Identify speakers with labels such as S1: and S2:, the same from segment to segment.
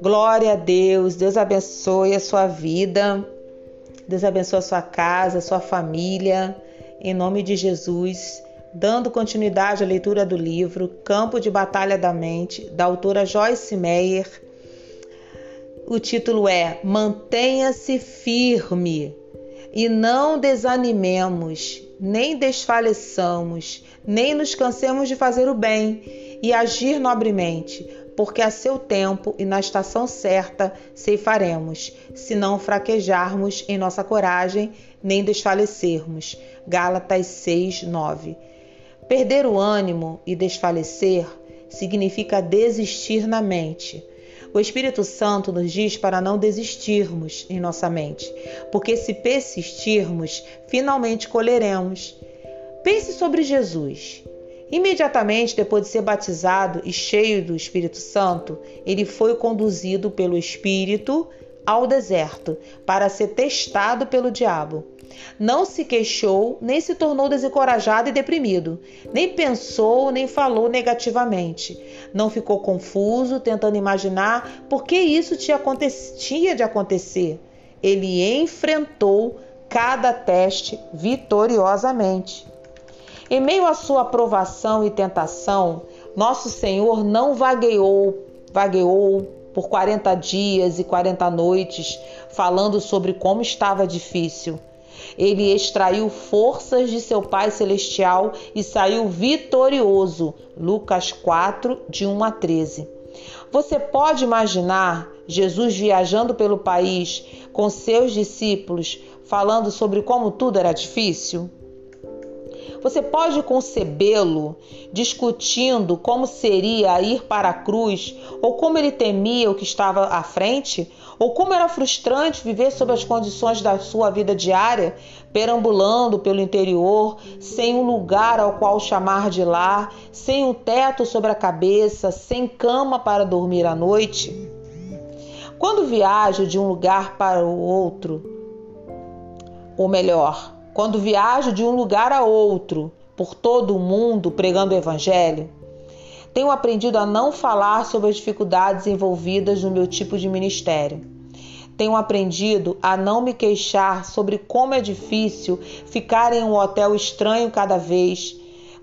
S1: Glória a Deus, Deus abençoe a sua vida, Deus abençoe a sua casa, a sua família, em nome de Jesus. Dando continuidade à leitura do livro Campo de Batalha da Mente, da autora Joyce Meyer. O título é Mantenha-se firme e não desanimemos, nem desfaleçamos, nem nos cansemos de fazer o bem e agir nobremente, porque a seu tempo e na estação certa ceifaremos, se não fraquejarmos em nossa coragem, nem desfalecermos. Gálatas 6, 9. Perder o ânimo e desfalecer significa desistir na mente. O Espírito Santo nos diz para não desistirmos em nossa mente, porque se persistirmos, finalmente colheremos. Pense sobre Jesus. Imediatamente depois de ser batizado e cheio do Espírito Santo, ele foi conduzido pelo Espírito ao deserto para ser testado pelo diabo. Não se queixou, nem se tornou desencorajado e deprimido, nem pensou, nem falou negativamente. Não ficou confuso, tentando imaginar por que isso tinha de acontecer. Ele enfrentou cada teste vitoriosamente. Em meio à sua provação e tentação, nosso Senhor não vagueou, vagueou por 40 dias e 40 noites falando sobre como estava difícil. Ele extraiu forças de seu Pai Celestial e saiu vitorioso. Lucas 4, de 1 a 13. Você pode imaginar Jesus viajando pelo país com seus discípulos, falando sobre como tudo era difícil? Você pode concebê-lo discutindo como seria ir para a cruz, ou como ele temia o que estava à frente, ou como era frustrante viver sob as condições da sua vida diária, perambulando pelo interior, sem um lugar ao qual chamar de lar, sem um teto sobre a cabeça, sem cama para dormir à noite? Quando viajo de um lugar para o outro, ou melhor, quando viajo de um lugar a outro, por todo o mundo pregando o Evangelho, tenho aprendido a não falar sobre as dificuldades envolvidas no meu tipo de ministério. Tenho aprendido a não me queixar sobre como é difícil ficar em um hotel estranho cada vez,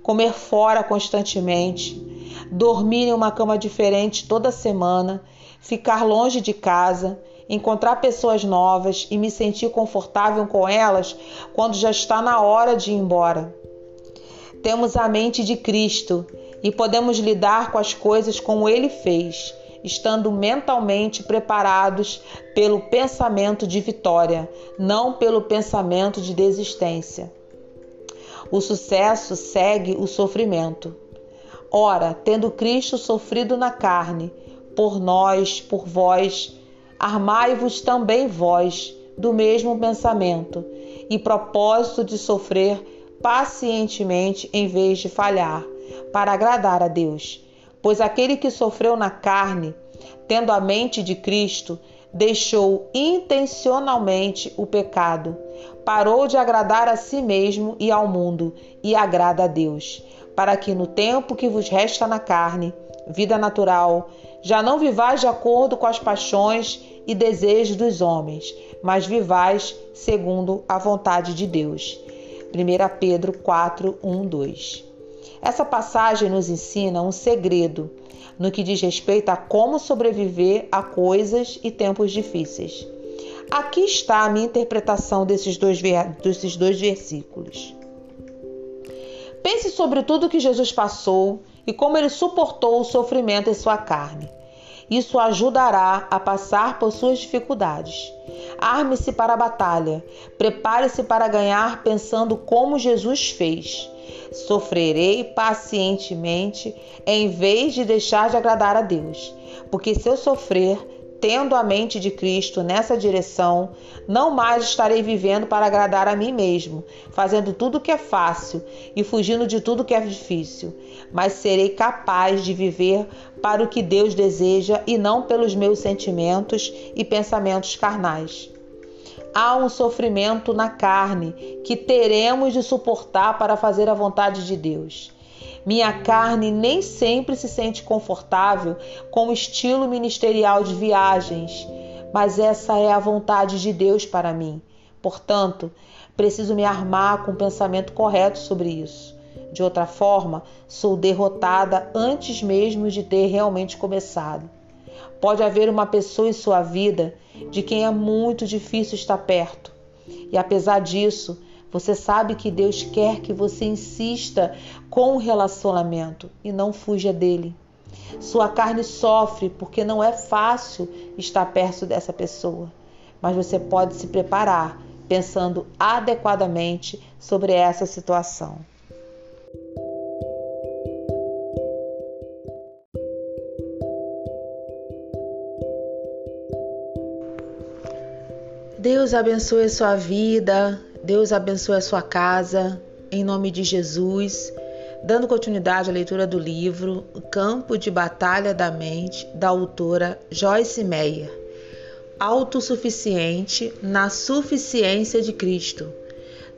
S1: comer fora constantemente, dormir em uma cama diferente toda semana, ficar longe de casa encontrar pessoas novas e me sentir confortável com elas quando já está na hora de ir embora. Temos a mente de Cristo e podemos lidar com as coisas como ele fez, estando mentalmente preparados pelo pensamento de vitória, não pelo pensamento de desistência. O sucesso segue o sofrimento. Ora, tendo Cristo sofrido na carne, por nós, por vós, Armai-vos também vós do mesmo pensamento e propósito de sofrer pacientemente em vez de falhar, para agradar a Deus. Pois aquele que sofreu na carne, tendo a mente de Cristo, deixou intencionalmente o pecado, parou de agradar a si mesmo e ao mundo, e agrada a Deus, para que no tempo que vos resta na carne, vida natural, já não vivais de acordo com as paixões e desejos dos homens, mas vivais segundo a vontade de Deus. 1 Pedro 4, 1, 2. Essa passagem nos ensina um segredo no que diz respeito a como sobreviver a coisas e tempos difíceis. Aqui está a minha interpretação desses dois, desses dois versículos. Pense sobre tudo que Jesus passou e como ele suportou o sofrimento em sua carne. Isso ajudará a passar por suas dificuldades. Arme-se para a batalha. Prepare-se para ganhar pensando como Jesus fez. Sofrerei pacientemente em vez de deixar de agradar a Deus. Porque se eu sofrer, tendo a mente de Cristo nessa direção, não mais estarei vivendo para agradar a mim mesmo, fazendo tudo o que é fácil e fugindo de tudo que é difícil, mas serei capaz de viver para o que Deus deseja e não pelos meus sentimentos e pensamentos carnais. Há um sofrimento na carne que teremos de suportar para fazer a vontade de Deus. Minha carne nem sempre se sente confortável com o estilo ministerial de viagens, mas essa é a vontade de Deus para mim. Portanto, preciso me armar com o pensamento correto sobre isso. De outra forma, sou derrotada antes mesmo de ter realmente começado. Pode haver uma pessoa em sua vida de quem é muito difícil estar perto. E apesar disso, você sabe que Deus quer que você insista com o relacionamento e não fuja dele. Sua carne sofre porque não é fácil estar perto dessa pessoa, mas você pode se preparar pensando adequadamente sobre essa situação. Deus abençoe sua vida, Deus abençoe a sua casa, em nome de Jesus. Dando continuidade à leitura do livro Campo de Batalha da Mente, da autora Joyce Meyer. Autossuficiente na suficiência de Cristo.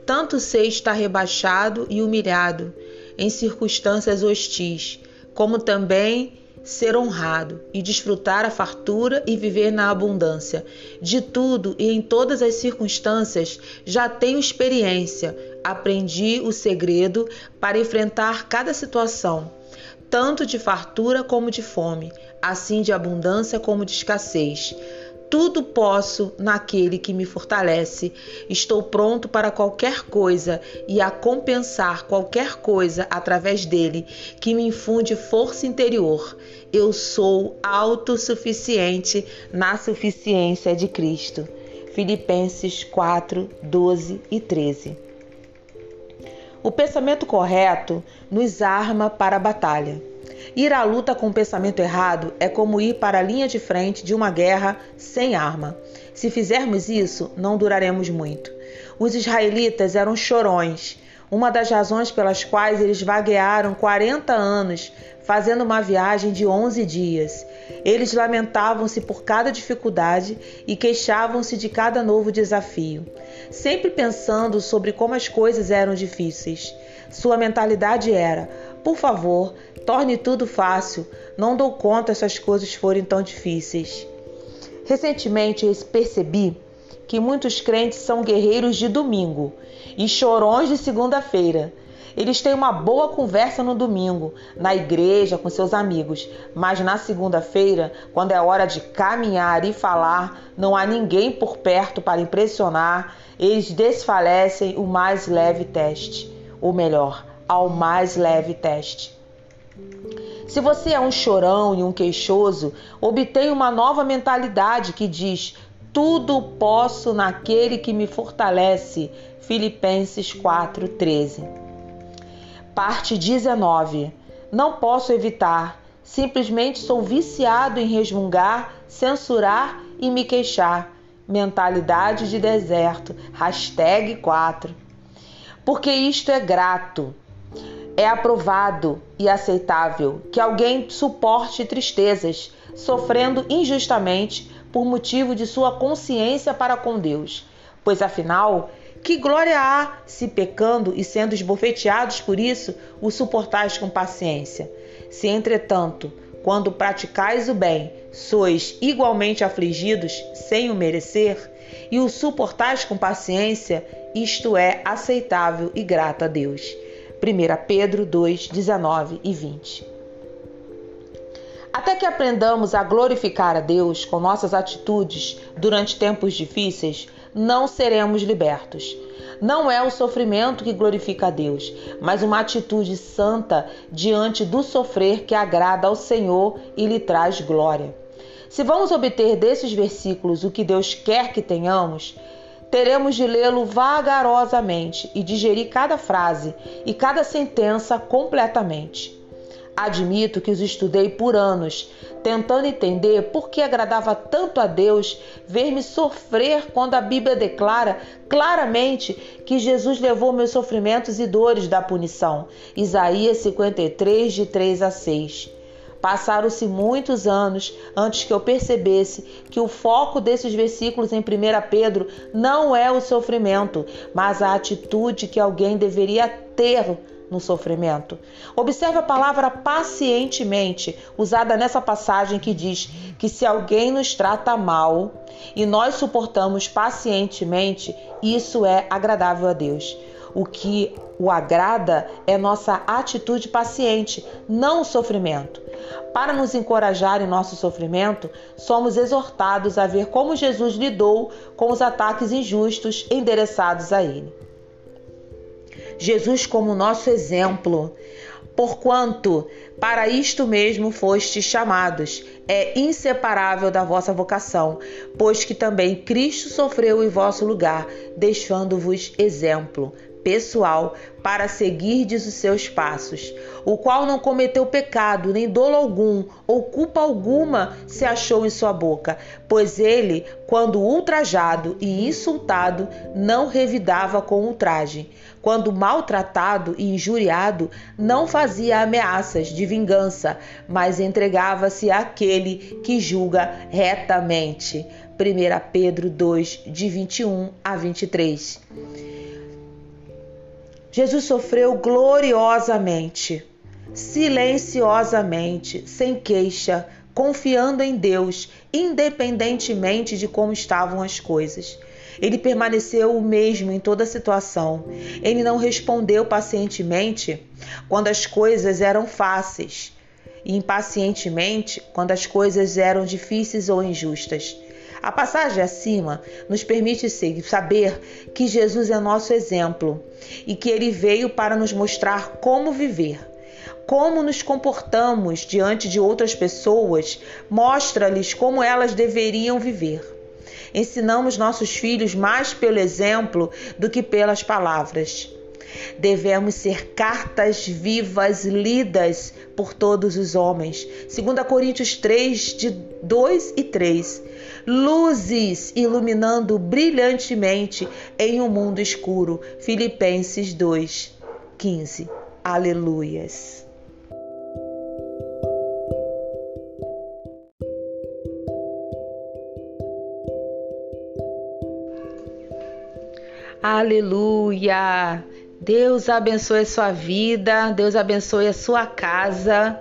S1: Tanto sei estar rebaixado e humilhado em circunstâncias hostis, como também ser honrado e desfrutar a fartura e viver na abundância. De tudo e em todas as circunstâncias já tenho experiência, aprendi o segredo para enfrentar cada situação, tanto de fartura como de fome, assim de abundância como de escassez. Tudo posso naquele que me fortalece. Estou pronto para qualquer coisa e a compensar qualquer coisa através dele, que me infunde força interior. Eu sou autossuficiente na suficiência de Cristo. Filipenses 4, 12 e 13. O pensamento correto nos arma para a batalha. Ir à luta com o pensamento errado é como ir para a linha de frente de uma guerra sem arma. Se fizermos isso, não duraremos muito. Os israelitas eram chorões, uma das razões pelas quais eles vaguearam 40 anos, fazendo uma viagem de 11 dias. Eles lamentavam-se por cada dificuldade e queixavam-se de cada novo desafio, sempre pensando sobre como as coisas eram difíceis. Sua mentalidade era: por favor, torne tudo fácil. Não dou conta se as coisas forem tão difíceis. Recentemente eu percebi que muitos crentes são guerreiros de domingo e chorões de segunda-feira. Eles têm uma boa conversa no domingo, na igreja, com seus amigos, mas na segunda-feira, quando é hora de caminhar e falar, não há ninguém por perto para impressionar, eles desfalecem o mais leve teste, ou melhor, ao mais leve teste. Se você é um chorão e um queixoso, obtenha uma nova mentalidade que diz: tudo posso naquele que me fortalece. Filipenses 4:13. Parte 19. Não posso evitar, simplesmente sou viciado em resmungar, censurar e me queixar. Mentalidade de deserto. Hashtag 4. Porque isto é grato é aprovado e aceitável que alguém suporte tristezas, sofrendo injustamente por motivo de sua consciência para com Deus. Pois afinal, que glória há se pecando e sendo esbofeteados por isso, o suportais com paciência? Se, entretanto, quando praticais o bem, sois igualmente afligidos sem o merecer, e o suportais com paciência, isto é aceitável e grato a Deus. 1 Pedro 2, 19 e 20. Até que aprendamos a glorificar a Deus com nossas atitudes durante tempos difíceis, não seremos libertos. Não é o sofrimento que glorifica a Deus, mas uma atitude santa diante do sofrer que agrada ao Senhor e lhe traz glória. Se vamos obter desses versículos o que Deus quer que tenhamos, teremos de lê-lo vagarosamente e digerir cada frase e cada sentença completamente. Admito que os estudei por anos, tentando entender por que agradava tanto a Deus ver-me sofrer quando a Bíblia declara claramente que Jesus levou meus sofrimentos e dores da punição. Isaías 53, de 3 a 6. Passaram-se muitos anos antes que eu percebesse que o foco desses versículos em 1 Pedro não é o sofrimento, mas a atitude que alguém deveria ter no sofrimento. Observe a palavra pacientemente, usada nessa passagem que diz que se alguém nos trata mal e nós suportamos pacientemente, isso é agradável a Deus. O que o agrada é nossa atitude paciente, não o sofrimento. Para nos encorajar em nosso sofrimento, somos exortados a ver como Jesus lidou com os ataques injustos endereçados a ele. Jesus como nosso exemplo, porquanto para isto mesmo fostes chamados, é inseparável da vossa vocação, pois que também Cristo sofreu em vosso lugar, deixando-vos exemplo pessoal para seguirdes os seus passos, o qual não cometeu pecado, nem dolo algum, ou culpa alguma se achou em sua boca, pois ele, quando ultrajado e insultado, não revidava com ultraje. Quando maltratado e injuriado, não fazia ameaças de vingança, mas entregava-se àquele que julga retamente. 1 Pedro 2, de 21 a 23. Jesus sofreu gloriosamente, silenciosamente, sem queixa, confiando em Deus, independentemente de como estavam as coisas. Ele permaneceu o mesmo em toda situação. Ele não respondeu pacientemente quando as coisas eram fáceis e impacientemente quando as coisas eram difíceis ou injustas. A passagem acima nos permite saber que Jesus é nosso exemplo e que ele veio para nos mostrar como viver. Como nos comportamos diante de outras pessoas mostra-lhes como elas deveriam viver. Ensinamos nossos filhos mais pelo exemplo do que pelas palavras. Devemos ser cartas vivas lidas por todos os homens. 2 Coríntios 3, de 2 e 3. Luzes iluminando brilhantemente em um mundo escuro. Filipenses 2, 15. Aleluias. Aleluia! Deus abençoe a sua vida, Deus abençoe a sua casa.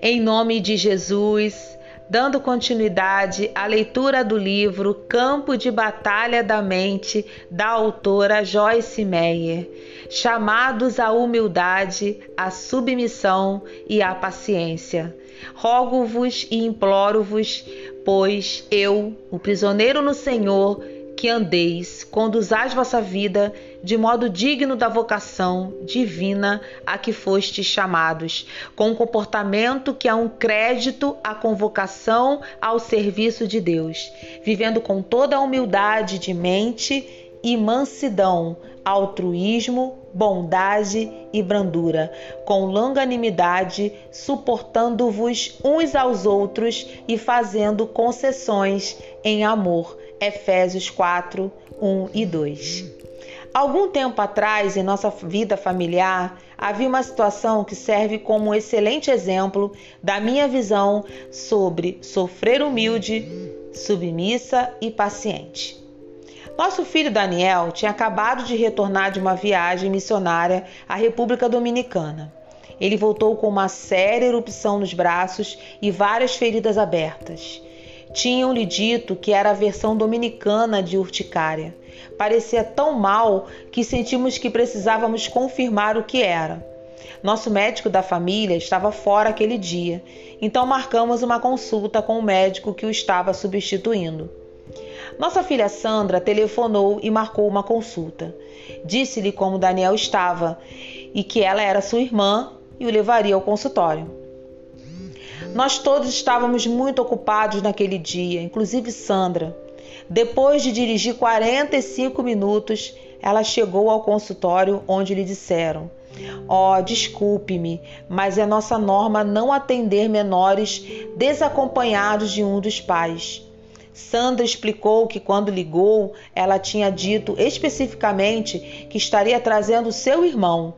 S1: Em nome de Jesus, dando continuidade à leitura do livro Campo de Batalha da Mente, da autora Joyce Meyer, chamados à humildade, à submissão e à paciência. Rogo-vos e imploro-vos, pois eu, o prisioneiro no Senhor, que andeis, conduzais vossa vida de modo digno da vocação divina a que fostes chamados, com um comportamento que é um crédito à convocação ao serviço de Deus, vivendo com toda a humildade de mente e mansidão, altruísmo, bondade e brandura, com longanimidade, suportando-vos uns aos outros e fazendo concessões em amor Efésios 4, 1 e 2. Algum tempo atrás, em nossa vida familiar, havia uma situação que serve como um excelente exemplo da minha visão sobre sofrer humilde, submissa e paciente. Nosso filho Daniel tinha acabado de retornar de uma viagem missionária à República Dominicana. Ele voltou com uma séria erupção nos braços e várias feridas abertas. Tinham-lhe dito que era a versão dominicana de urticária. Parecia tão mal que sentimos que precisávamos confirmar o que era. Nosso médico da família estava fora aquele dia, então marcamos uma consulta com o médico que o estava substituindo. Nossa filha Sandra telefonou e marcou uma consulta. Disse-lhe como Daniel estava e que ela era sua irmã e o levaria ao consultório. Nós todos estávamos muito ocupados naquele dia, inclusive Sandra. Depois de dirigir 45 minutos, ela chegou ao consultório onde lhe disseram: oh, desculpe-me, mas é nossa norma não atender menores desacompanhados de um dos pais. Sandra explicou que quando ligou, ela tinha dito especificamente que estaria trazendo seu irmão,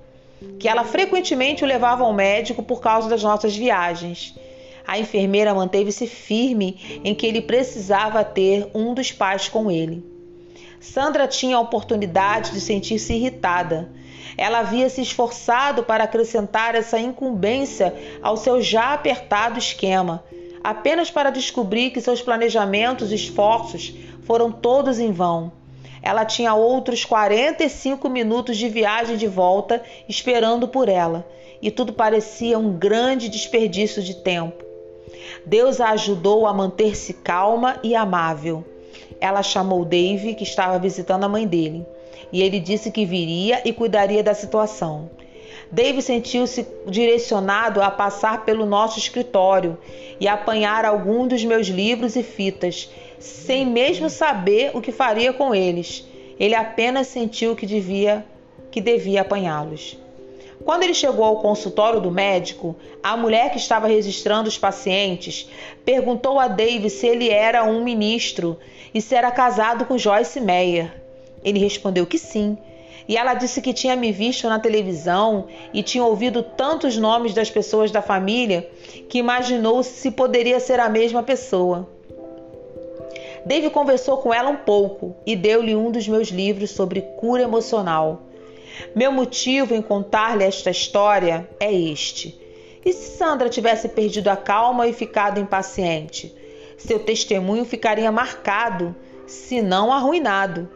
S1: que ela frequentemente o levava ao médico por causa das nossas viagens. A enfermeira manteve-se firme em que ele precisava ter um dos pais com ele. Sandra tinha a oportunidade de sentir-se irritada. Ela havia se esforçado para acrescentar essa incumbência ao seu já apertado esquema, apenas para descobrir que seus planejamentos e esforços foram todos em vão. Ela tinha outros 45 minutos de viagem de volta esperando por ela, e tudo parecia um grande desperdício de tempo. Deus a ajudou a manter-se calma e amável. Ela chamou Dave, que estava visitando a mãe dele, e ele disse que viria e cuidaria da situação. Dave sentiu-se direcionado a passar pelo nosso escritório e apanhar algum dos meus livros e fitas, sem mesmo saber o que faria com eles. Ele apenas sentiu que devia que devia apanhá-los. Quando ele chegou ao consultório do médico, a mulher que estava registrando os pacientes perguntou a Dave se ele era um ministro e se era casado com Joyce Meyer. Ele respondeu que sim. E ela disse que tinha me visto na televisão e tinha ouvido tantos nomes das pessoas da família que imaginou se poderia ser a mesma pessoa. Dave conversou com ela um pouco e deu-lhe um dos meus livros sobre cura emocional. Meu motivo em contar-lhe esta história é este. E se Sandra tivesse perdido a calma e ficado impaciente? Seu testemunho ficaria marcado, se não arruinado.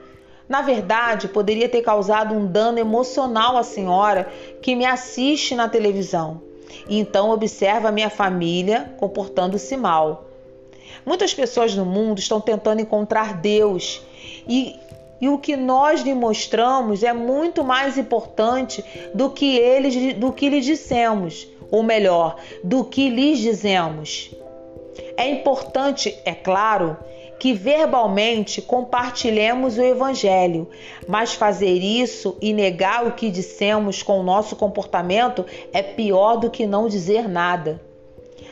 S1: Na verdade, poderia ter causado um dano emocional à senhora que me assiste na televisão e então observa minha família comportando-se mal. Muitas pessoas no mundo estão tentando encontrar Deus e, e o que nós lhe mostramos é muito mais importante do que eles do que lhes dissemos, ou melhor, do que lhes dizemos. É importante, é claro, que verbalmente compartilhemos o Evangelho, mas fazer isso e negar o que dissemos com o nosso comportamento é pior do que não dizer nada.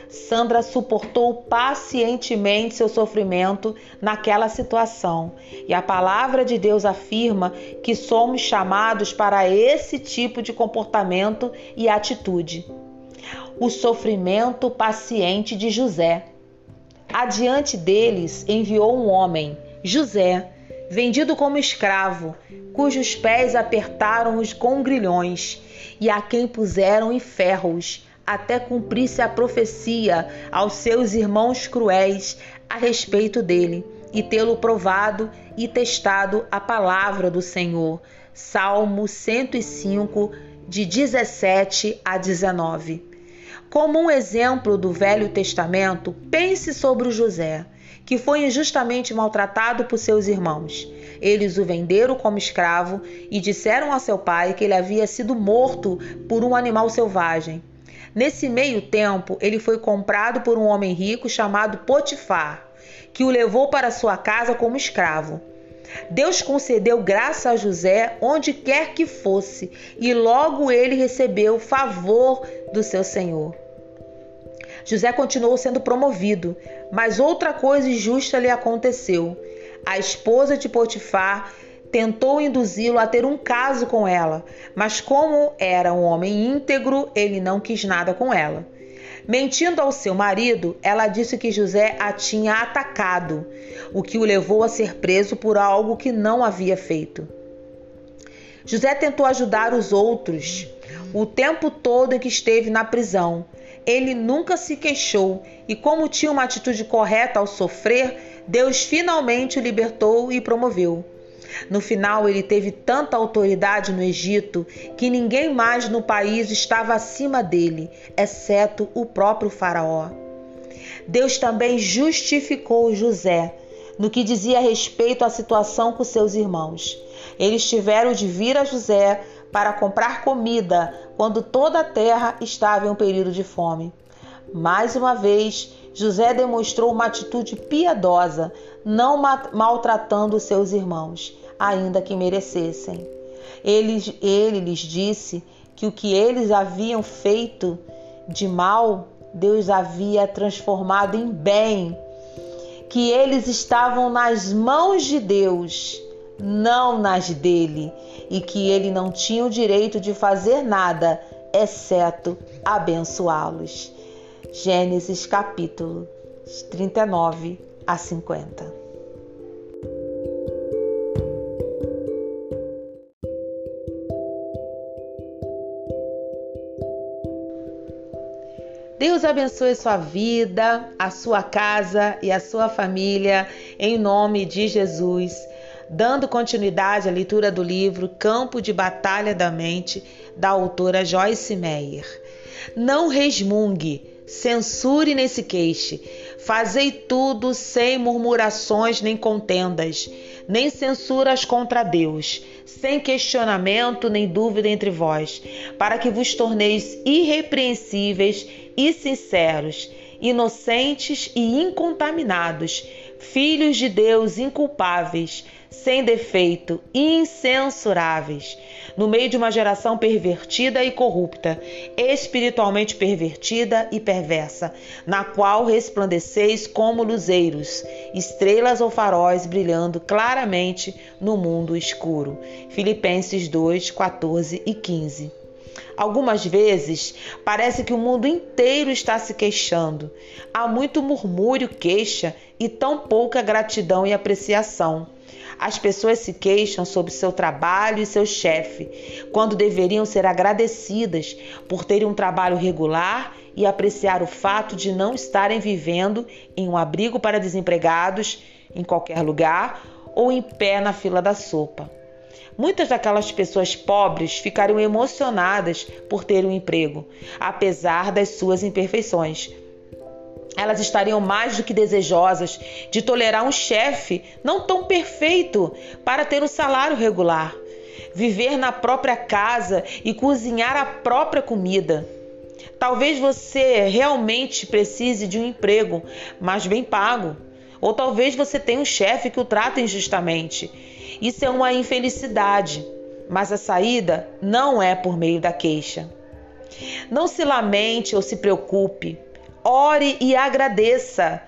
S1: Sandra suportou pacientemente seu sofrimento naquela situação, e a palavra de Deus afirma que somos chamados para esse tipo de comportamento e atitude. O sofrimento paciente de José. Adiante deles enviou um homem, José, vendido como escravo, cujos pés apertaram-os com grilhões e a quem puseram em ferros até cumprir-se a profecia aos seus irmãos cruéis a respeito dele, e tê-lo provado e testado a palavra do Senhor. Salmo 105, de 17 a 19. Como um exemplo do Velho Testamento, pense sobre José, que foi injustamente maltratado por seus irmãos. Eles o venderam como escravo e disseram a seu pai que ele havia sido morto por um animal selvagem. Nesse meio tempo, ele foi comprado por um homem rico chamado Potifar, que o levou para sua casa como escravo. Deus concedeu graça a José onde quer que fosse, e logo ele recebeu favor do seu senhor. José continuou sendo promovido, mas outra coisa injusta lhe aconteceu. A esposa de Potifar tentou induzi-lo a ter um caso com ela, mas como era um homem íntegro, ele não quis nada com ela. Mentindo ao seu marido, ela disse que José a tinha atacado, o que o levou a ser preso por algo que não havia feito. José tentou ajudar os outros o tempo todo em que esteve na prisão. Ele nunca se queixou e, como tinha uma atitude correta ao sofrer, Deus finalmente o libertou e promoveu. No final, ele teve tanta autoridade no Egito que ninguém mais no país estava acima dele, exceto o próprio Faraó. Deus também justificou José no que dizia respeito à situação com seus irmãos. Eles tiveram de vir a José para comprar comida quando toda a terra estava em um período de fome. Mais uma vez, José demonstrou uma atitude piedosa, não maltratando seus irmãos ainda que merecessem. Ele, ele lhes disse que o que eles haviam feito de mal, Deus havia transformado em bem, que eles estavam nas mãos de Deus, não nas dele, e que ele não tinha o direito de fazer nada, exceto abençoá-los. Gênesis capítulo 39 a 50. Deus abençoe sua vida, a sua casa e a sua família, em nome de Jesus. Dando continuidade à leitura do livro Campo de Batalha da Mente, da autora Joyce Meyer. Não resmungue, censure nem se queixe. Fazei tudo sem murmurações nem contendas, nem censuras contra Deus, sem questionamento nem dúvida entre vós, para que vos torneis irrepreensíveis e sinceros, inocentes e incontaminados, filhos de Deus inculpáveis, sem defeito, incensuráveis, no meio de uma geração pervertida e corrupta, espiritualmente pervertida e perversa, na qual resplandeceis como luzeiros, estrelas ou faróis brilhando claramente no mundo escuro. Filipenses 2, 14 e 15. Algumas vezes parece que o mundo inteiro está se queixando. Há muito murmúrio, queixa e tão pouca gratidão e apreciação. As pessoas se queixam sobre seu trabalho e seu chefe, quando deveriam ser agradecidas por terem um trabalho regular e apreciar o fato de não estarem vivendo em um abrigo para desempregados em qualquer lugar ou em pé na fila da sopa. Muitas daquelas pessoas pobres ficariam emocionadas por ter um emprego, apesar das suas imperfeições. Elas estariam mais do que desejosas de tolerar um chefe não tão perfeito para ter um salário regular, viver na própria casa e cozinhar a própria comida. Talvez você realmente precise de um emprego, mas bem pago. Ou talvez você tenha um chefe que o trata injustamente isso é uma infelicidade, mas a saída não é por meio da queixa. Não se lamente ou se preocupe, ore e agradeça.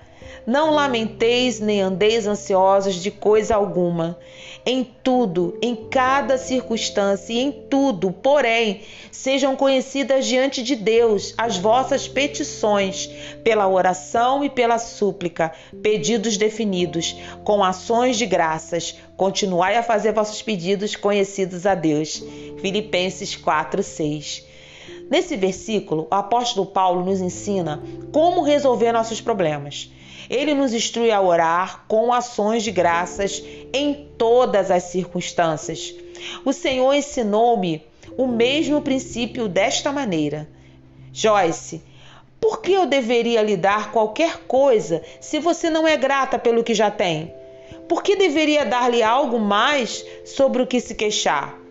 S1: Não lamenteis nem andeis ansiosos de coisa alguma. Em tudo, em cada circunstância e em tudo, porém, sejam conhecidas diante de Deus as vossas petições, pela oração e pela súplica, pedidos definidos, com ações de graças. Continuai a fazer vossos pedidos conhecidos a Deus. Filipenses 4, 6. Nesse versículo, o apóstolo Paulo nos ensina como resolver nossos problemas. Ele nos instrui a orar com ações de graças em todas as circunstâncias. O Senhor ensinou-me o mesmo princípio desta maneira. Joyce, por que eu deveria lhe dar qualquer coisa se você não é grata pelo que já tem? Por que deveria dar-lhe algo mais sobre o que se queixar?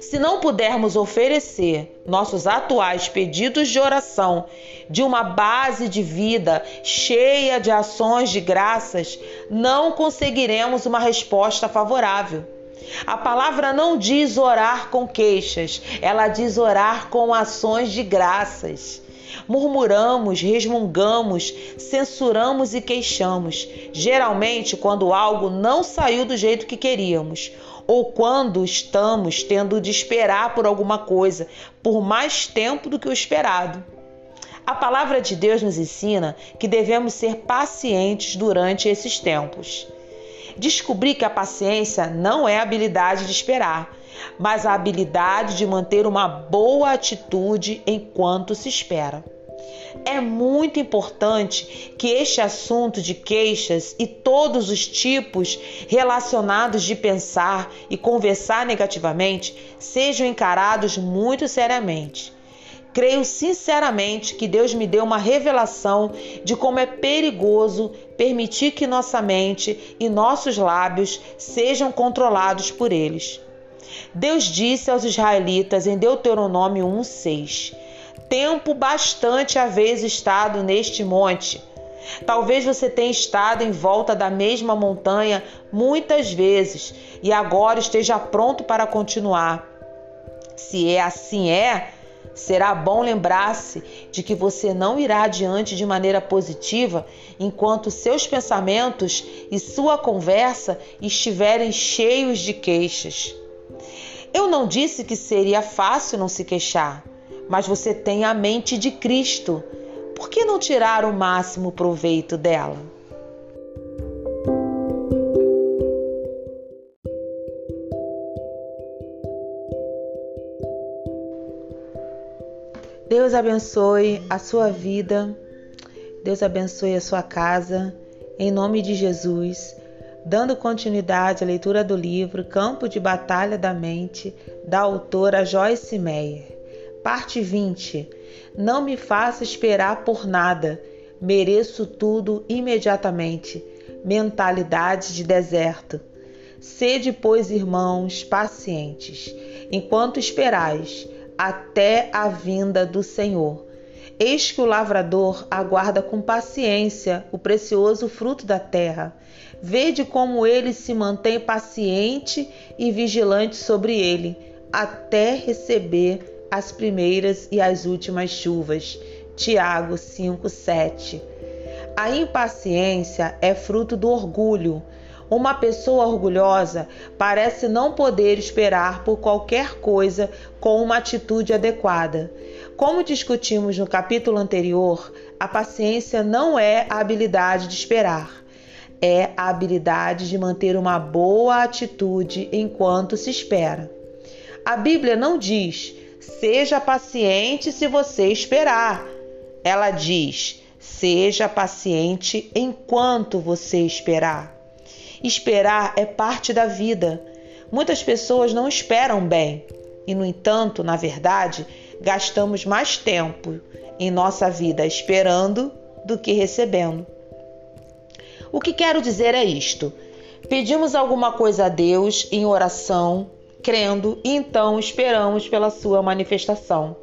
S1: Se não pudermos oferecer nossos atuais pedidos de oração de uma base de vida cheia de ações de graças, não conseguiremos uma resposta favorável. A palavra não diz orar com queixas, ela diz orar com ações de graças. Murmuramos, resmungamos, censuramos e queixamos, geralmente quando algo não saiu do jeito que queríamos ou quando estamos tendo de esperar por alguma coisa por mais tempo do que o esperado. A palavra de Deus nos ensina que devemos ser pacientes durante esses tempos. Descobri que a paciência não é a habilidade de esperar, mas a habilidade de manter uma boa atitude enquanto se espera. É muito importante que este assunto de queixas e todos os tipos relacionados de pensar e conversar negativamente sejam encarados muito seriamente. Creio sinceramente que Deus me deu uma revelação de como é perigoso permitir que nossa mente e nossos lábios sejam controlados por eles. Deus disse aos israelitas em Deuteronômio 1:6: tempo bastante haveis estado neste monte. Talvez você tenha estado em volta da mesma montanha muitas vezes e agora esteja pronto para continuar. Se é assim é, será bom lembrar-se de que você não irá adiante de maneira positiva enquanto seus pensamentos e sua conversa estiverem cheios de queixas. Eu não disse que seria fácil não se queixar mas você tem a mente de Cristo. Por que não tirar o máximo proveito dela? Deus abençoe a sua vida, Deus abençoe a sua casa, em nome de Jesus. Dando continuidade à leitura do livro Campo de Batalha da Mente, da autora Joyce Meyer. Parte 20. Não me faça esperar por nada, mereço tudo imediatamente. Mentalidade de deserto. Sede, pois, irmãos, pacientes, enquanto esperais até a vinda do Senhor. Eis que o lavrador aguarda com paciência o precioso fruto da terra. Vede como ele se mantém paciente e vigilante sobre ele, até receber as primeiras e as últimas chuvas. Tiago 5:7. A impaciência é fruto do orgulho. Uma pessoa orgulhosa parece não poder esperar por qualquer coisa com uma atitude adequada. Como discutimos no capítulo anterior, a paciência não é a habilidade de esperar, é a habilidade de manter uma boa atitude enquanto se espera. A Bíblia não diz Seja paciente se você esperar. Ela diz: seja paciente enquanto você esperar. Esperar é parte da vida. Muitas pessoas não esperam bem e, no entanto, na verdade, gastamos mais tempo em nossa vida esperando do que recebendo. O que quero dizer é isto: pedimos alguma coisa a Deus em oração crendo e então esperamos pela sua manifestação.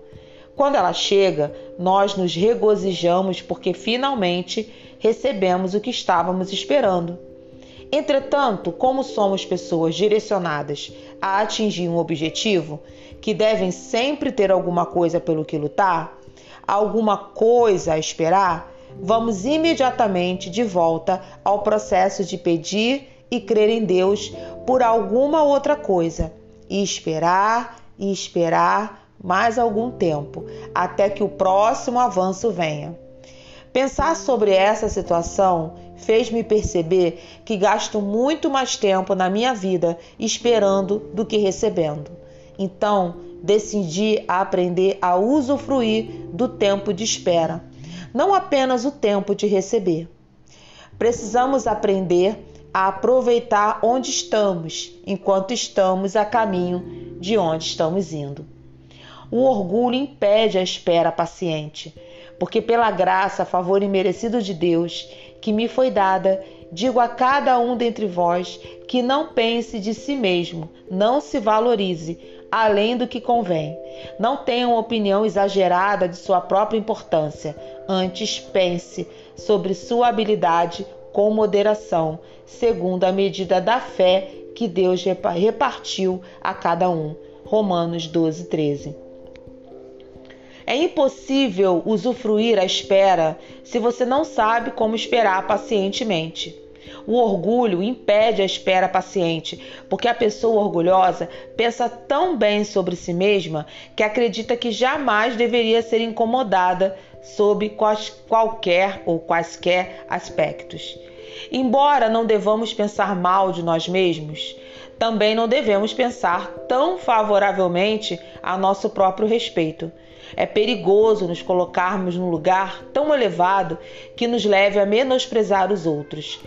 S1: Quando ela chega, nós nos regozijamos porque finalmente recebemos o que estávamos esperando. Entretanto, como somos pessoas direcionadas a atingir um objetivo, que devem sempre ter alguma coisa pelo que lutar, alguma coisa a esperar, vamos imediatamente de volta ao processo de pedir e crer em Deus por alguma outra coisa e esperar e esperar mais algum tempo até que o próximo avanço venha. Pensar sobre essa situação fez-me perceber que gasto muito mais tempo na minha vida esperando do que recebendo. Então, decidi aprender a usufruir do tempo de espera, não apenas o tempo de receber. Precisamos aprender a aproveitar onde estamos, enquanto estamos a caminho de onde estamos indo. O orgulho impede a espera paciente, porque pela graça, favor e merecido de Deus que me foi dada, digo a cada um dentre vós que não pense de si mesmo, não se valorize além do que convém. Não tenha uma opinião exagerada de sua própria importância, antes pense sobre sua habilidade com moderação, segundo a medida da fé que Deus repartiu a cada um. Romanos 12, 13. É impossível usufruir a espera se você não sabe como esperar pacientemente. O orgulho impede a espera paciente, porque a pessoa orgulhosa pensa tão bem sobre si mesma que acredita que jamais deveria ser incomodada sob qualquer ou quaisquer aspectos. Embora não devamos pensar mal de nós mesmos, também não devemos pensar tão favoravelmente a nosso próprio respeito. É perigoso nos colocarmos num lugar tão elevado que nos leve a menosprezar os outros.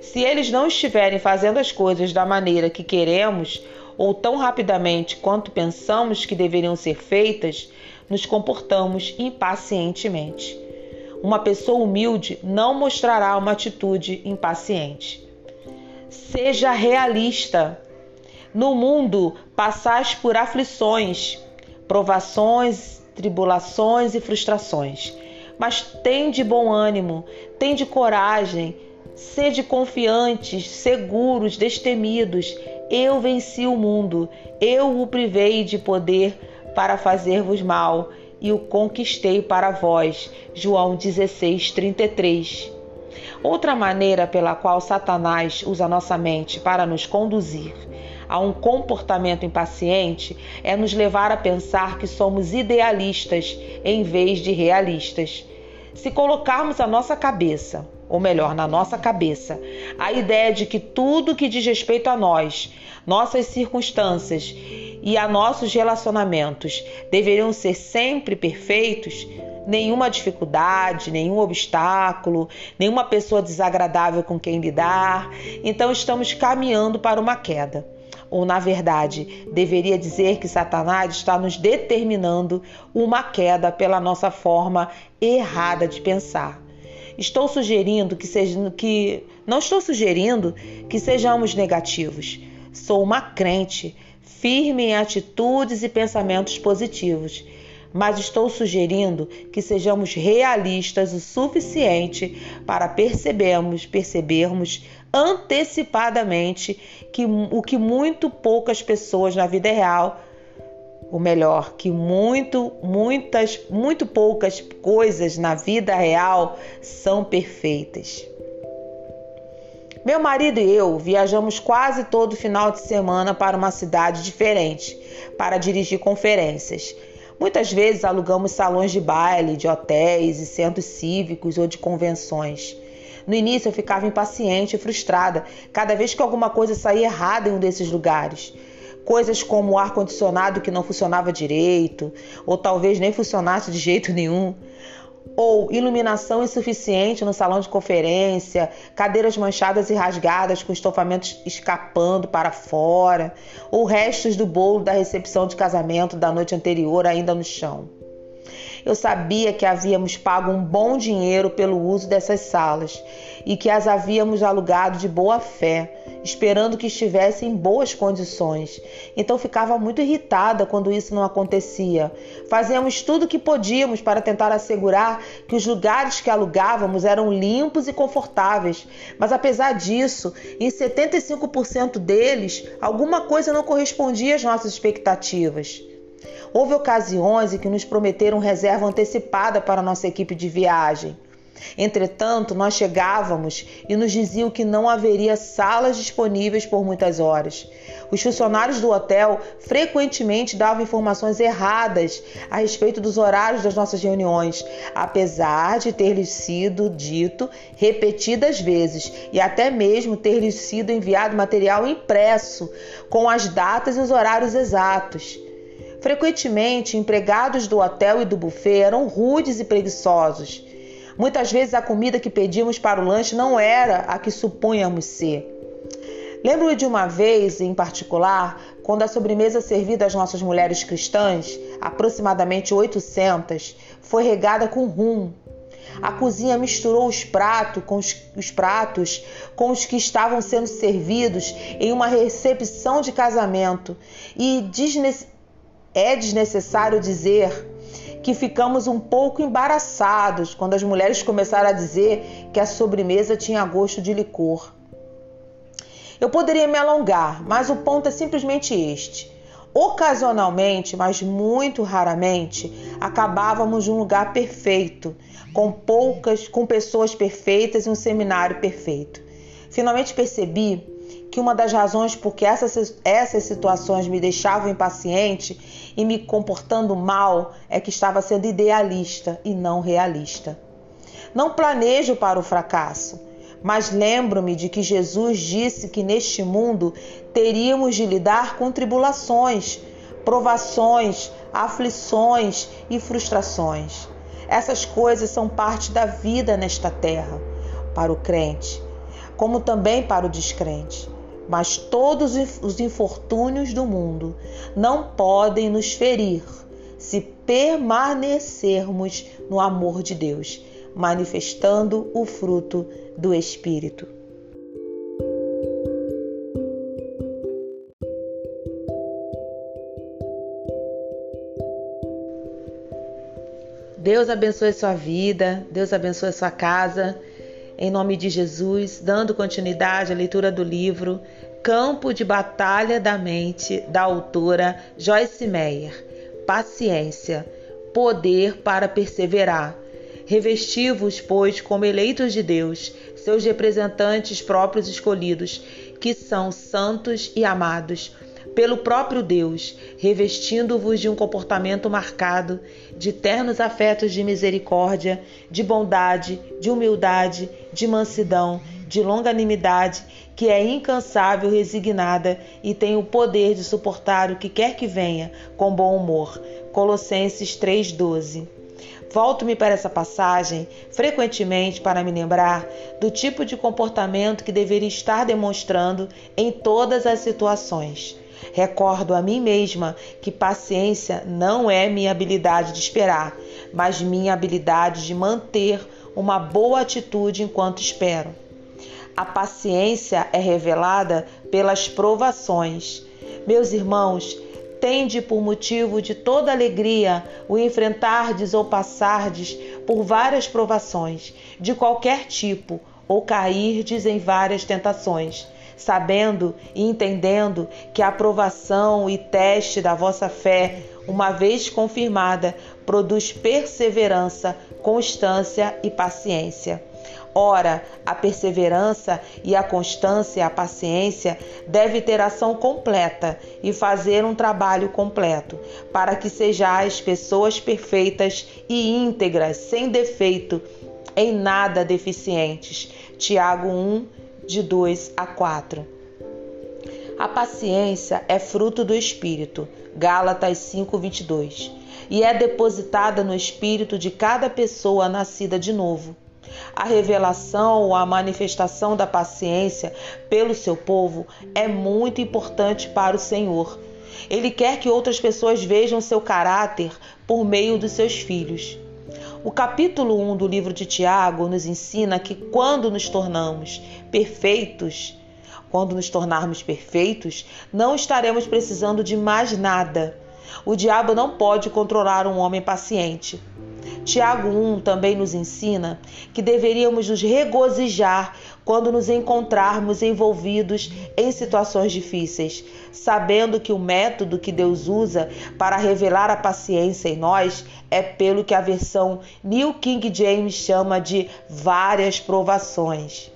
S1: Se eles não estiverem fazendo as coisas da maneira que queremos ou tão rapidamente quanto pensamos que deveriam ser feitas, nos comportamos impacientemente. Uma pessoa humilde não mostrará uma atitude impaciente. Seja realista. No mundo passais por aflições, provações, tribulações e frustrações. Mas tem de bom ânimo, tem de coragem, sede confiantes, seguros, destemidos. Eu venci o mundo, eu o privei de poder para fazer-vos mal e o conquistei para vós. João 16, 33. Outra maneira pela qual Satanás usa nossa mente para nos conduzir a um comportamento impaciente é nos levar a pensar que somos idealistas em vez de realistas. Se colocarmos a nossa cabeça, ou melhor, na nossa cabeça, a ideia de que tudo que diz respeito a nós, nossas circunstâncias e a nossos relacionamentos deveriam ser sempre perfeitos, nenhuma dificuldade, nenhum obstáculo, nenhuma pessoa desagradável com quem lidar, então estamos caminhando para uma queda. Ou, na verdade, deveria dizer que Satanás está nos determinando uma queda pela nossa forma errada de pensar. Estou sugerindo que, seja, que não estou sugerindo que sejamos negativos. Sou uma crente, firme em atitudes e pensamentos positivos mas estou sugerindo que sejamos realistas o suficiente para percebermos, percebermos antecipadamente que o que muito poucas pessoas na vida real, ou melhor, que muito, muitas, muito poucas coisas na vida real são perfeitas. Meu marido e eu viajamos quase todo final de semana para uma cidade diferente para dirigir conferências. Muitas vezes alugamos salões de baile, de hotéis e centros cívicos ou de convenções. No início eu ficava impaciente e frustrada cada vez que alguma coisa saía errada em um desses lugares. Coisas como o ar-condicionado que não funcionava direito, ou talvez nem funcionasse de jeito nenhum ou iluminação insuficiente no salão de conferência, cadeiras manchadas e rasgadas com estofamentos escapando para fora, ou restos do bolo da recepção de casamento da noite anterior ainda no chão. Eu sabia que havíamos pago um bom dinheiro pelo uso dessas salas e que as havíamos alugado de boa fé, esperando que estivessem em boas condições. Então ficava muito irritada quando isso não acontecia. Fazíamos tudo o que podíamos para tentar assegurar que os lugares que alugávamos eram limpos e confortáveis, mas apesar disso, em 75% deles, alguma coisa não correspondia às nossas expectativas. Houve ocasiões em que nos prometeram reserva antecipada para nossa equipe de viagem. Entretanto, nós chegávamos e nos diziam que não haveria salas disponíveis por muitas horas. Os funcionários do hotel frequentemente davam informações erradas a respeito dos horários das nossas reuniões, apesar de ter lhes sido dito repetidas vezes e até mesmo ter lhes sido enviado material impresso com as datas e os horários exatos. Frequentemente, empregados do hotel e do buffet eram rudes e preguiçosos. Muitas vezes a comida que pedíamos para o lanche não era a que supunhamos ser. Lembro de uma vez, em particular, quando a sobremesa servida às nossas mulheres cristãs, aproximadamente 800, foi regada com rum. A cozinha misturou os, prato com os, os pratos com os que estavam sendo servidos em uma recepção de casamento e desnecessário é desnecessário dizer que ficamos um pouco embaraçados quando as mulheres começaram a dizer que a sobremesa tinha gosto de licor. Eu poderia me alongar, mas o ponto é simplesmente este. Ocasionalmente, mas muito raramente, acabávamos num lugar perfeito, com poucas, com pessoas perfeitas e um seminário perfeito. Finalmente percebi que uma das razões por que essas, essas situações me deixavam impaciente e me comportando mal é que estava sendo idealista e não realista. Não planejo para o fracasso, mas lembro-me de que Jesus disse que neste mundo teríamos de lidar com tribulações, provações, aflições e frustrações. Essas coisas são parte da vida nesta terra, para o crente, como também para o descrente. Mas todos os infortúnios do mundo não podem nos ferir se permanecermos no amor de Deus, manifestando o fruto do Espírito. Deus abençoe sua vida, Deus abençoe sua casa em nome de Jesus, dando continuidade à leitura do livro Campo de Batalha da Mente, da autora Joyce Meyer. Paciência, poder para perseverar. Revestivos, pois, como eleitos de Deus, seus representantes próprios escolhidos, que são santos e amados pelo próprio Deus, revestindo-vos de um comportamento marcado de ternos afetos de misericórdia, de bondade, de humildade, de mansidão, de longanimidade, que é incansável, resignada e tem o poder de suportar o que quer que venha com bom humor. Colossenses 3:12. Volto-me para essa passagem frequentemente para me lembrar do tipo de comportamento que deveria estar demonstrando em todas as situações. Recordo a mim mesma que paciência não é minha habilidade de esperar, mas minha habilidade de manter uma boa atitude enquanto espero. A paciência é revelada pelas provações. Meus irmãos, tende por motivo de toda alegria o enfrentardes ou passardes por várias provações, de qualquer tipo, ou cairdes em várias tentações, sabendo e entendendo que a aprovação e teste da vossa fé, uma vez confirmada, produz perseverança, constância e paciência. Ora, a perseverança e a constância, a paciência, deve ter ação completa e fazer um trabalho completo, para que sejais pessoas perfeitas e íntegras, sem defeito, em nada deficientes. Tiago 1, de 2 a 4. A paciência é fruto do Espírito. Gálatas 5:22. E é depositada no espírito de cada pessoa nascida de novo. A revelação ou a manifestação da paciência pelo seu povo é muito importante para o Senhor. Ele quer que outras pessoas vejam seu caráter por meio dos seus filhos. O capítulo 1 do livro de Tiago nos ensina que quando nos tornamos perfeitos, quando nos tornarmos perfeitos, não estaremos precisando de mais nada. O diabo não pode controlar um homem paciente. Tiago 1 também nos ensina que deveríamos nos regozijar quando nos encontrarmos envolvidos em situações difíceis, sabendo que o método que Deus usa para revelar a paciência em nós é pelo que a versão New King James chama de várias provações.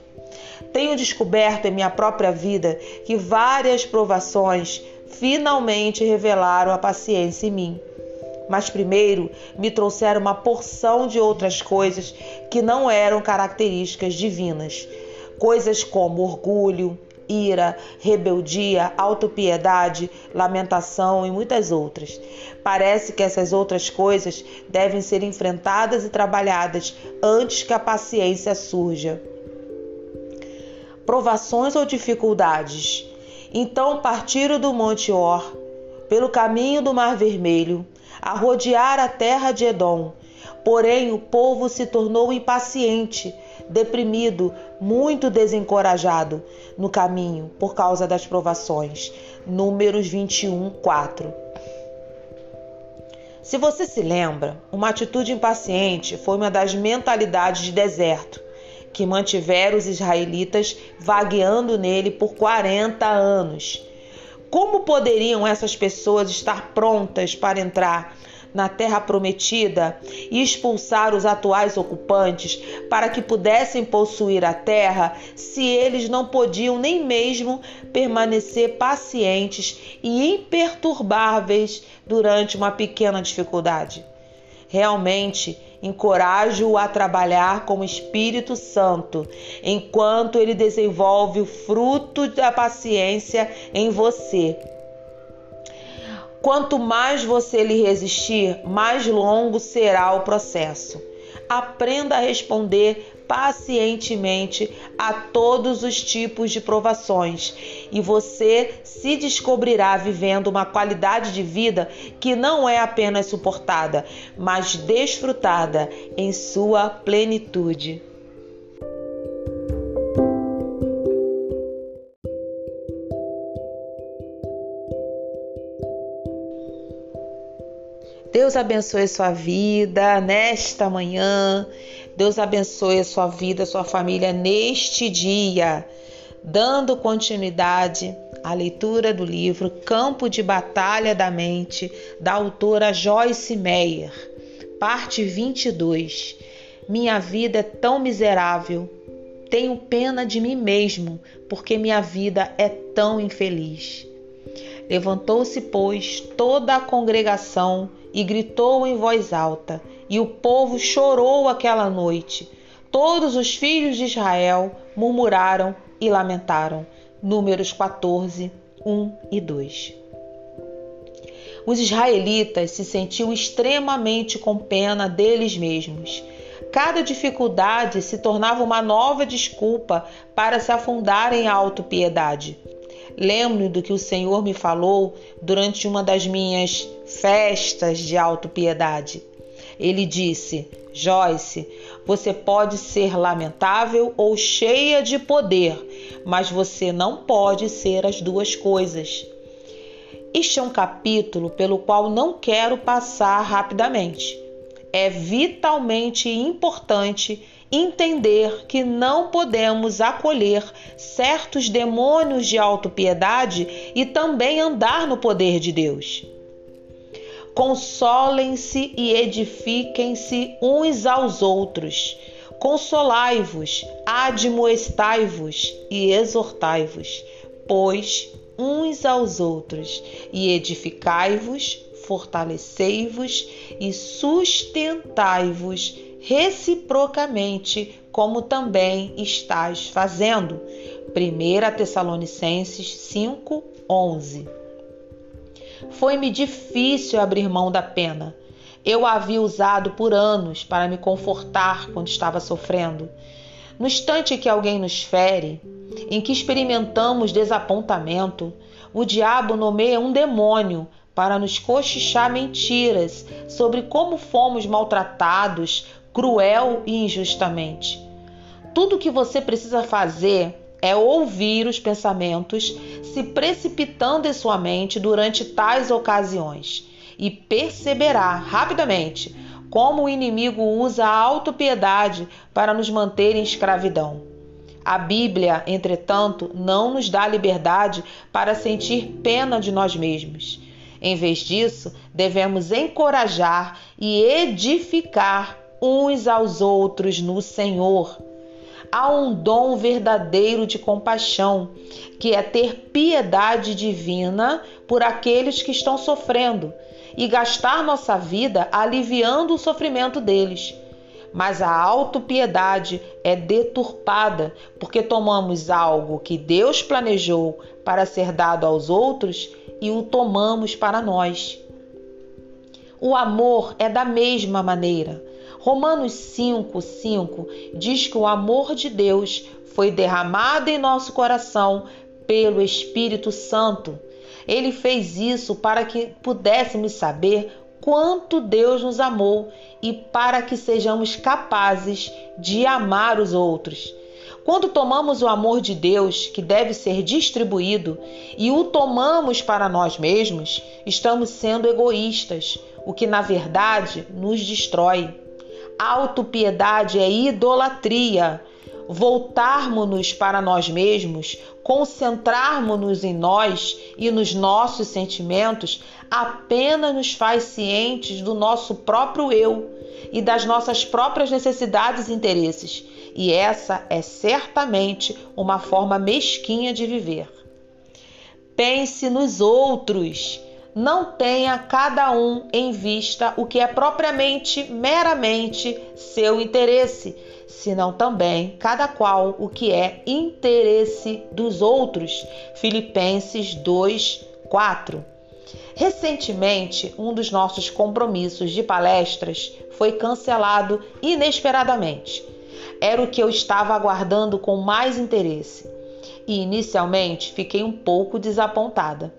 S1: Tenho descoberto em minha própria vida que várias provações finalmente revelaram a paciência em mim. Mas primeiro me trouxeram uma porção de outras coisas que não eram características divinas. Coisas como orgulho, ira, rebeldia, autopiedade, lamentação e muitas outras. Parece que essas outras coisas devem ser enfrentadas e trabalhadas antes que a paciência surja. Provações ou dificuldades? Então partiram do Monte Or, pelo caminho do Mar Vermelho, a rodear a terra de Edom. Porém, o povo se tornou impaciente, deprimido, muito desencorajado no caminho por causa das provações. Números 21, 4. Se você se lembra, uma atitude impaciente foi uma das mentalidades de deserto que mantiveram os israelitas vagueando nele por 40 anos. Como poderiam essas pessoas estar prontas para entrar na terra prometida e expulsar os atuais ocupantes para que pudessem possuir a terra, se eles não podiam nem mesmo permanecer pacientes e imperturbáveis durante uma pequena dificuldade? Realmente, encorajo-o a trabalhar com o Espírito Santo, enquanto ele desenvolve o fruto da paciência em você. Quanto mais você lhe resistir, mais longo será o processo. Aprenda a responder pacientemente a todos os tipos de provações e você se descobrirá vivendo uma qualidade de vida que não é apenas suportada, mas desfrutada em sua plenitude. Deus abençoe sua vida nesta manhã. Deus abençoe a sua vida, a sua família neste dia, dando continuidade à leitura do livro Campo de Batalha da Mente, da autora Joyce Meyer, parte 22. Minha vida é tão miserável, tenho pena de mim mesmo, porque minha vida é tão infeliz. Levantou-se, pois, toda a congregação e gritou em voz alta, e o povo chorou aquela noite. Todos os filhos de Israel murmuraram e lamentaram. Números 14, 1 e 2. Os israelitas se sentiam extremamente com pena deles mesmos. Cada dificuldade se tornava uma nova desculpa para se afundar em autopiedade. Lembro do que o Senhor me falou durante uma das minhas festas de autopiedade. Ele disse: Joyce, você pode ser lamentável ou cheia de poder, mas você não pode ser as duas coisas. Este é um capítulo pelo qual não quero passar rapidamente. É vitalmente importante entender que não podemos acolher certos demônios de autopiedade e também andar no poder de Deus. Consolem-se e edifiquem-se uns aos outros. Consolai-vos, admoestai-vos e exortai-vos, pois uns aos outros, e edificai-vos, fortalecei-vos e sustentai-vos reciprocamente, como também estás fazendo. 1 Tessalonicenses 5, 11 foi-me difícil abrir mão da pena. Eu a havia usado por anos para me confortar quando estava sofrendo. No instante que alguém nos fere, em que experimentamos desapontamento, o diabo nomeia um demônio para nos cochichar mentiras sobre como fomos maltratados, cruel e injustamente. Tudo o que você precisa fazer é ouvir os pensamentos se precipitando em sua mente durante tais ocasiões e perceberá rapidamente como o inimigo usa a autopiedade para nos manter em escravidão. A Bíblia, entretanto, não nos dá liberdade para sentir pena de nós mesmos. Em vez disso, devemos encorajar e edificar uns aos outros no Senhor há um dom verdadeiro de compaixão, que é ter piedade divina por aqueles que estão sofrendo e gastar nossa vida aliviando o sofrimento deles. Mas a autopiedade é deturpada porque tomamos algo que Deus planejou para ser dado aos outros e o tomamos para nós. O amor é da mesma maneira. Romanos 5, 5 diz que o amor de Deus foi derramado em nosso coração pelo Espírito Santo. Ele fez isso para que pudéssemos saber quanto Deus nos amou e para que sejamos capazes de amar os outros. Quando tomamos o amor de Deus, que deve ser distribuído, e o tomamos para nós mesmos, estamos sendo egoístas, o que na verdade nos destrói. Autopiedade é idolatria. Voltarmos-nos para nós mesmos, concentrarmos-nos em nós e nos nossos sentimentos, apenas nos faz cientes do nosso próprio eu e das nossas próprias necessidades e interesses. E essa é certamente uma forma mesquinha de viver. Pense nos outros não tenha cada um em vista o que é propriamente, meramente seu interesse, senão também cada qual o que é interesse dos outros. Filipenses 2, 4. Recentemente, um dos nossos compromissos de palestras foi cancelado inesperadamente. Era o que eu estava aguardando com mais interesse. E inicialmente fiquei um pouco desapontada.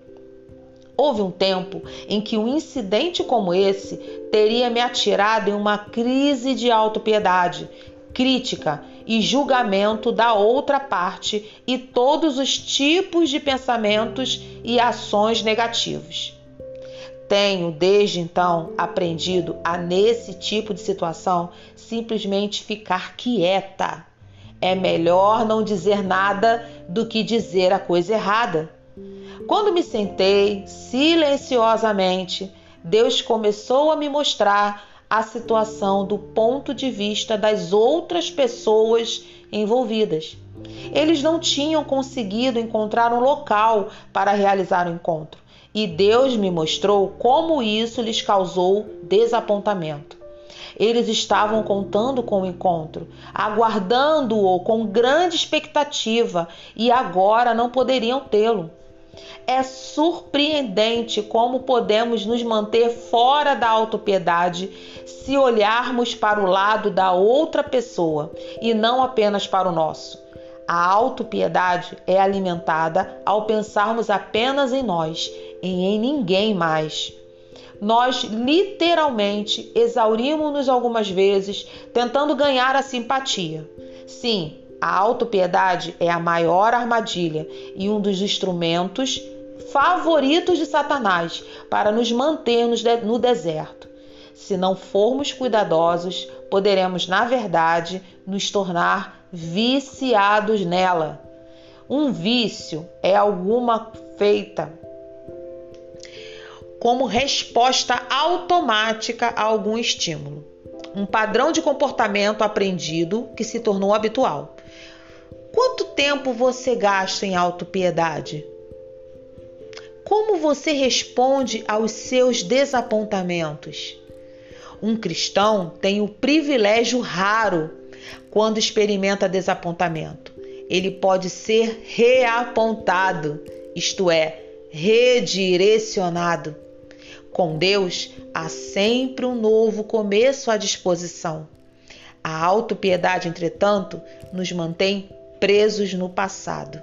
S1: Houve um tempo em que um incidente como esse teria me atirado em uma crise de autopiedade, crítica e julgamento da outra parte e todos os tipos de pensamentos e ações negativos. Tenho desde então aprendido a, nesse tipo de situação, simplesmente ficar quieta. É melhor não dizer nada do que dizer a coisa errada. Quando me sentei silenciosamente, Deus começou a me mostrar a situação do ponto de vista das outras pessoas envolvidas. Eles não tinham conseguido encontrar um local para realizar o encontro, e Deus me mostrou como isso lhes causou desapontamento. Eles estavam contando com o encontro, aguardando-o com grande expectativa e agora não poderiam tê-lo. É surpreendente como podemos nos manter fora da autopiedade se olharmos para o lado da outra pessoa e não apenas para o nosso. A autopiedade é alimentada ao pensarmos apenas em nós e em ninguém mais. Nós literalmente exaurimos-nos algumas vezes tentando ganhar a simpatia. Sim, a autopiedade é a maior armadilha e um dos instrumentos favoritos de Satanás para nos mantermos no deserto. Se não formos cuidadosos, poderemos, na verdade, nos tornar viciados nela. Um vício é alguma feita como resposta automática a algum estímulo. Um padrão de comportamento aprendido que se tornou habitual. Quanto tempo você gasta em autopiedade? Como você responde aos seus desapontamentos? Um cristão tem o privilégio raro quando experimenta desapontamento. Ele pode ser reapontado, isto é, redirecionado. Com Deus há sempre um novo começo à disposição. A autopiedade, entretanto, nos mantém presos no passado.